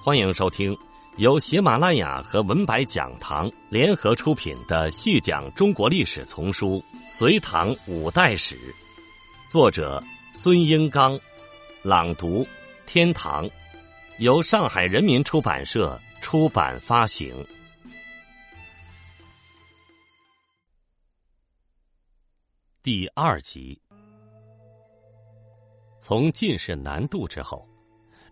欢迎收听由喜马拉雅和文白讲堂联合出品的细讲中国历史丛书《隋唐五代史》，作者孙英刚，朗读天堂，由上海人民出版社出版发行。第二集，从进士南渡之后，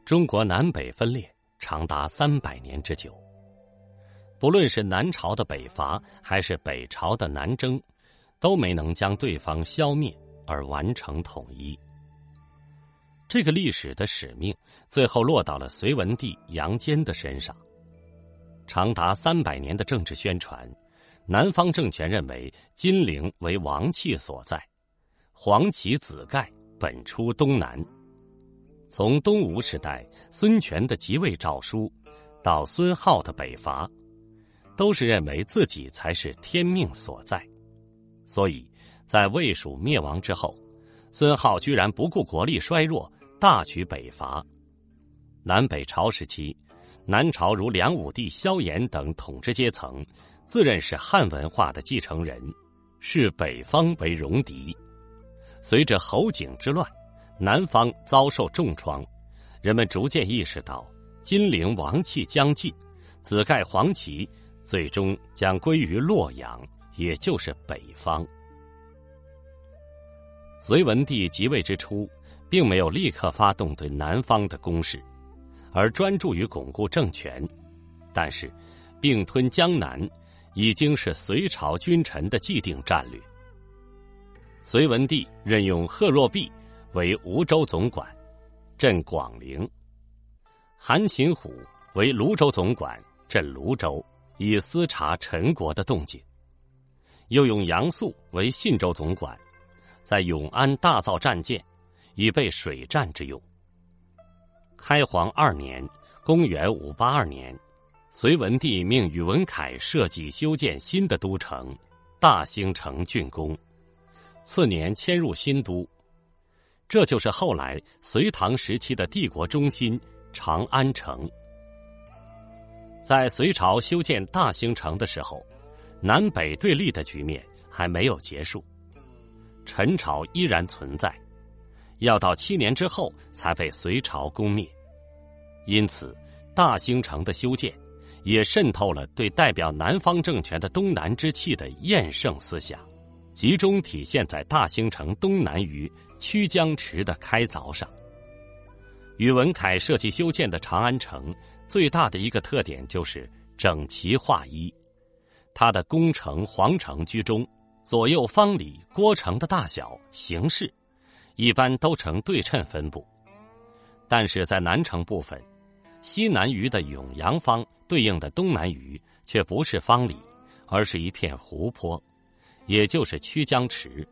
中国南北分裂。长达三百年之久，不论是南朝的北伐，还是北朝的南征，都没能将对方消灭而完成统一。这个历史的使命，最后落到了隋文帝杨坚的身上。长达三百年的政治宣传，南方政权认为金陵为王气所在，黄旗紫盖本出东南。从东吴时代孙权的即位诏书，到孙浩的北伐，都是认为自己才是天命所在，所以，在魏蜀灭亡之后，孙浩居然不顾国力衰弱，大举北伐。南北朝时期，南朝如梁武帝萧衍等统治阶层，自认是汉文化的继承人，视北方为戎狄。随着侯景之乱。南方遭受重创，人们逐渐意识到金陵王气将尽，紫盖黄旗最终将归于洛阳，也就是北方。隋文帝即位之初，并没有立刻发动对南方的攻势，而专注于巩固政权。但是，并吞江南已经是隋朝君臣的既定战略。隋文帝任用贺若弼。为梧州总管，镇广陵；韩擒虎为泸州总管，镇泸州，以司察陈国的动静。又用杨素为信州总管，在永安大造战舰，以备水战之用。开皇二年（公元五八二年），隋文帝命宇文恺设计修建新的都城大兴城竣工，次年迁入新都。这就是后来隋唐时期的帝国中心长安城。在隋朝修建大兴城的时候，南北对立的局面还没有结束，陈朝依然存在，要到七年之后才被隋朝攻灭。因此，大兴城的修建也渗透了对代表南方政权的东南之气的厌胜思想。集中体现在大兴城东南隅曲江池的开凿上。宇文恺设计修建的长安城，最大的一个特点就是整齐划一。它的宫城、皇城居中，左右方里、郭城的大小、形式，一般都呈对称分布。但是在南城部分，西南隅的永阳方对应的东南隅却不是方里，而是一片湖泊。也就是曲江池。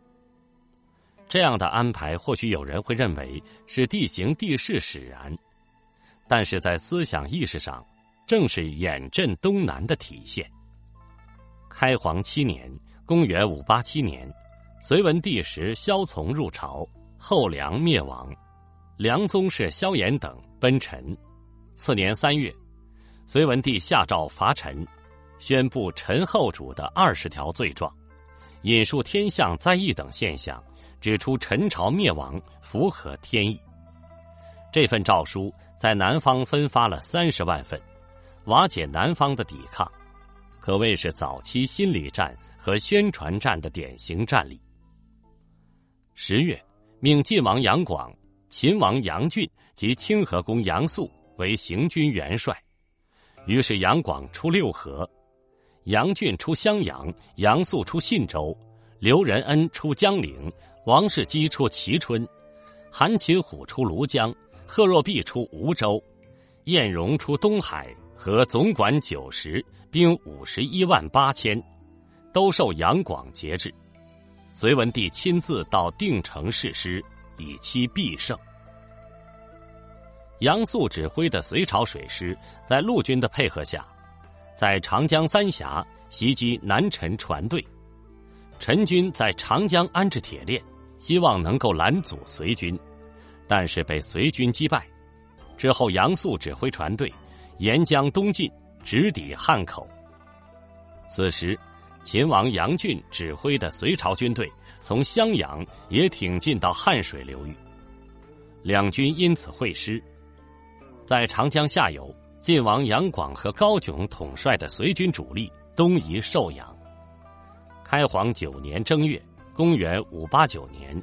这样的安排，或许有人会认为是地形地势使然，但是在思想意识上，正是远镇东南的体现。开皇七年（公元五八七年），隋文帝时萧从入朝，后梁灭亡，梁宗室萧衍等奔陈。次年三月，隋文帝下诏伐陈，宣布陈后主的二十条罪状。引述天象灾异等现象，指出陈朝灭亡符合天意。这份诏书在南方分发了三十万份，瓦解南方的抵抗，可谓是早期心理战和宣传战的典型战例。十月，命晋王杨广、秦王杨俊及清河公杨素为行军元帅，于是杨广出六合。杨俊出襄阳，杨素出信州，刘仁恩出江陵，王世基出蕲春，韩擒虎出庐江，贺若弼出梧州，晏荣出东海，和总管九十，兵五十一万八千，都受杨广节制。隋文帝亲自到定城誓师，以期必胜。杨素指挥的隋朝水师，在陆军的配合下。在长江三峡袭击南陈船队，陈军在长江安置铁链，希望能够拦阻隋军，但是被隋军击败。之后，杨素指挥船队沿江东进，直抵汉口。此时，秦王杨俊指挥的隋朝军队从襄阳也挺进到汉水流域，两军因此会师。在长江下游，晋王杨广和高炯统帅的隋军主力东移寿阳。开皇九年正月，公元五八九年，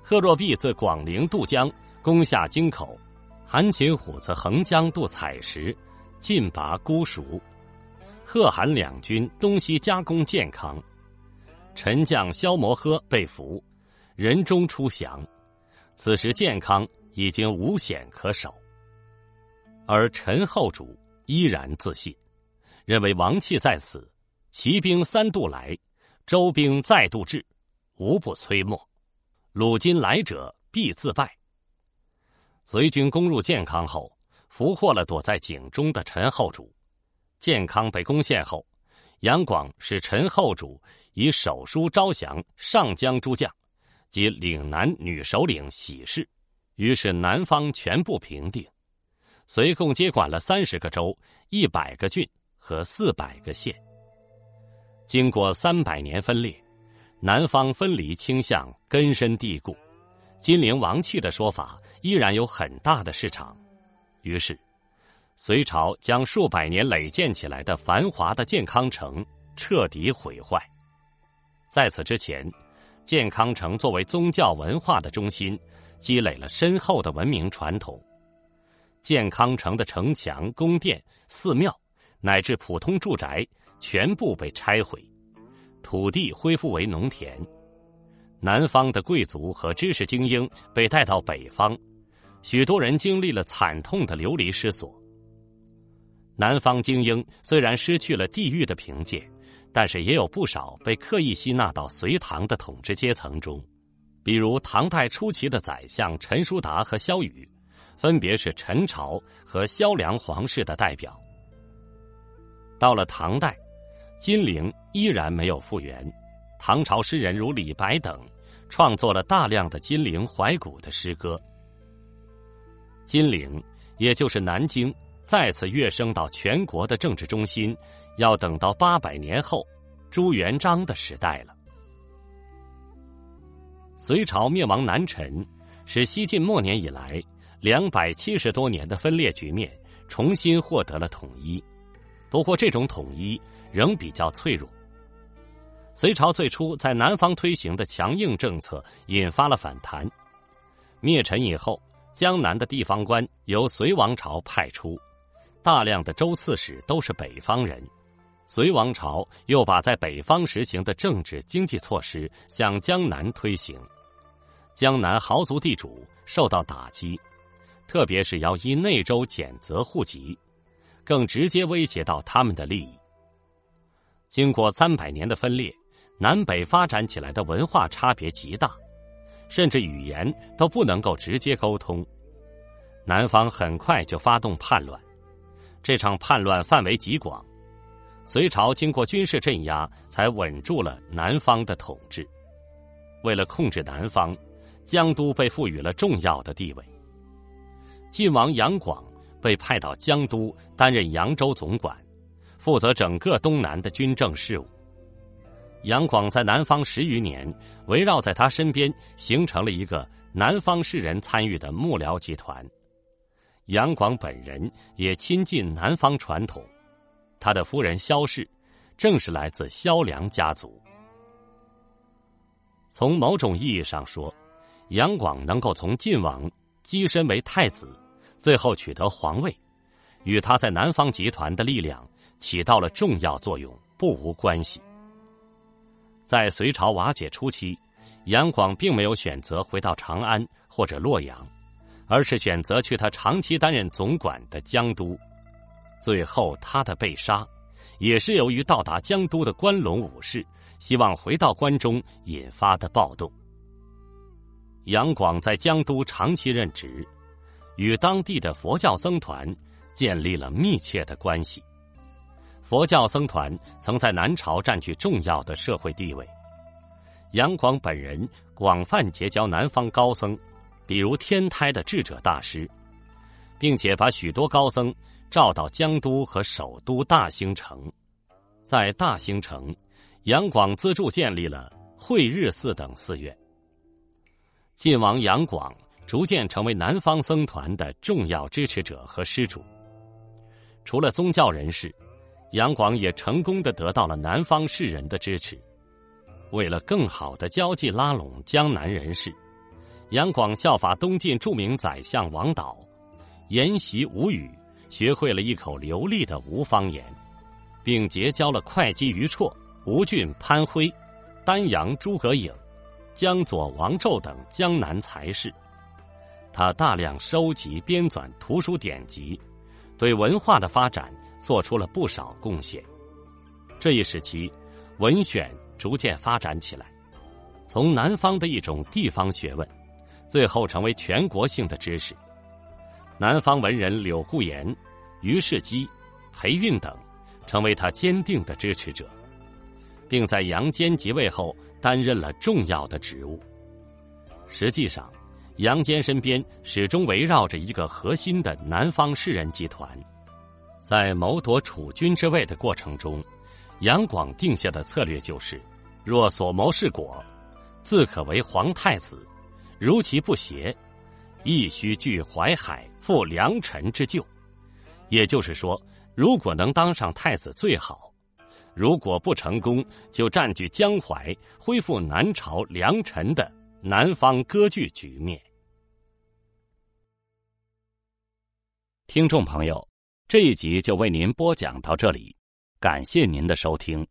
贺若弼自广陵渡江，攻下京口；韩擒虎自横江渡采石，进拔姑熟。贺韩两军东西夹攻建康，陈将萧摩诃被俘，人中出降。此时建康已经无险可守，而陈后主依然自信，认为王气在此，骑兵三渡来，周兵再度至，无不摧没。鲁金来者必自败。隋军攻入建康后，俘获了躲在井中的陈后主。建康被攻陷后，杨广使陈后主以手书招降上江诸将及岭南女首领喜事，于是南方全部平定。隋共接管了三十个州、一百个郡和四百个县。经过三百年分裂，南方分离倾向根深蒂固，金陵王气的说法依然有很大的市场。于是。隋朝将数百年累建起来的繁华的建康城彻底毁坏。在此之前，建康城作为宗教文化的中心，积累了深厚的文明传统。建康城的城墙、宫殿、寺庙乃至普通住宅全部被拆毁，土地恢复为农田。南方的贵族和知识精英被带到北方，许多人经历了惨痛的流离失所。南方精英虽然失去了地域的凭借，但是也有不少被刻意吸纳到隋唐的统治阶层中，比如唐代初期的宰相陈叔达和萧瑀，分别是陈朝和萧梁皇室的代表。到了唐代，金陵依然没有复原，唐朝诗人如李白等，创作了大量的金陵怀古的诗歌。金陵，也就是南京。再次跃升到全国的政治中心，要等到八百年后朱元璋的时代了。隋朝灭亡南陈，使西晋末年以来两百七十多年的分裂局面重新获得了统一。不过，这种统一仍比较脆弱。隋朝最初在南方推行的强硬政策引发了反弹。灭陈以后，江南的地方官由隋王朝派出。大量的州刺史都是北方人，隋王朝又把在北方实行的政治经济措施向江南推行，江南豪族地主受到打击，特别是要依内州减责户籍，更直接威胁到他们的利益。经过三百年的分裂，南北发展起来的文化差别极大，甚至语言都不能够直接沟通，南方很快就发动叛乱。这场叛乱范围极广，隋朝经过军事镇压，才稳住了南方的统治。为了控制南方，江都被赋予了重要的地位。晋王杨广被派到江都担任扬州总管，负责整个东南的军政事务。杨广在南方十余年，围绕在他身边，形成了一个南方士人参与的幕僚集团。杨广本人也亲近南方传统，他的夫人萧氏正是来自萧梁家族。从某种意义上说，杨广能够从晋王跻身为太子，最后取得皇位，与他在南方集团的力量起到了重要作用不无关系。在隋朝瓦解初期，杨广并没有选择回到长安或者洛阳。而是选择去他长期担任总管的江都，最后他的被杀，也是由于到达江都的关陇武士希望回到关中引发的暴动。杨广在江都长期任职，与当地的佛教僧团建立了密切的关系。佛教僧团曾在南朝占据重要的社会地位，杨广本人广泛结交南方高僧。比如天台的智者大师，并且把许多高僧召到江都和首都大兴城。在大兴城，杨广资助建立了慧日寺等寺院。晋王杨广逐渐成为南方僧团的重要支持者和施主。除了宗教人士，杨广也成功的得到了南方士人的支持。为了更好的交际拉拢江南人士，杨广效法东晋著名宰相王导，研习吴语，学会了一口流利的吴方言，并结交了会稽于绰、吴郡潘辉、丹阳诸葛颖、江左王胄等江南才士。他大量收集编纂图书典籍，对文化的发展做出了不少贡献。这一时期，文选。逐渐发展起来，从南方的一种地方学问，最后成为全国性的知识。南方文人柳固言、于世基、裴运等，成为他坚定的支持者，并在杨坚即位后担任了重要的职务。实际上，杨坚身边始终围绕着一个核心的南方士人集团，在谋夺储君之位的过程中。杨广定下的策略就是：若所谋是果，自可为皇太子；如其不协，亦须据淮海，赴良臣之救。也就是说，如果能当上太子最好；如果不成功，就占据江淮，恢复南朝良臣的南方割据局面。听众朋友，这一集就为您播讲到这里。感谢您的收听。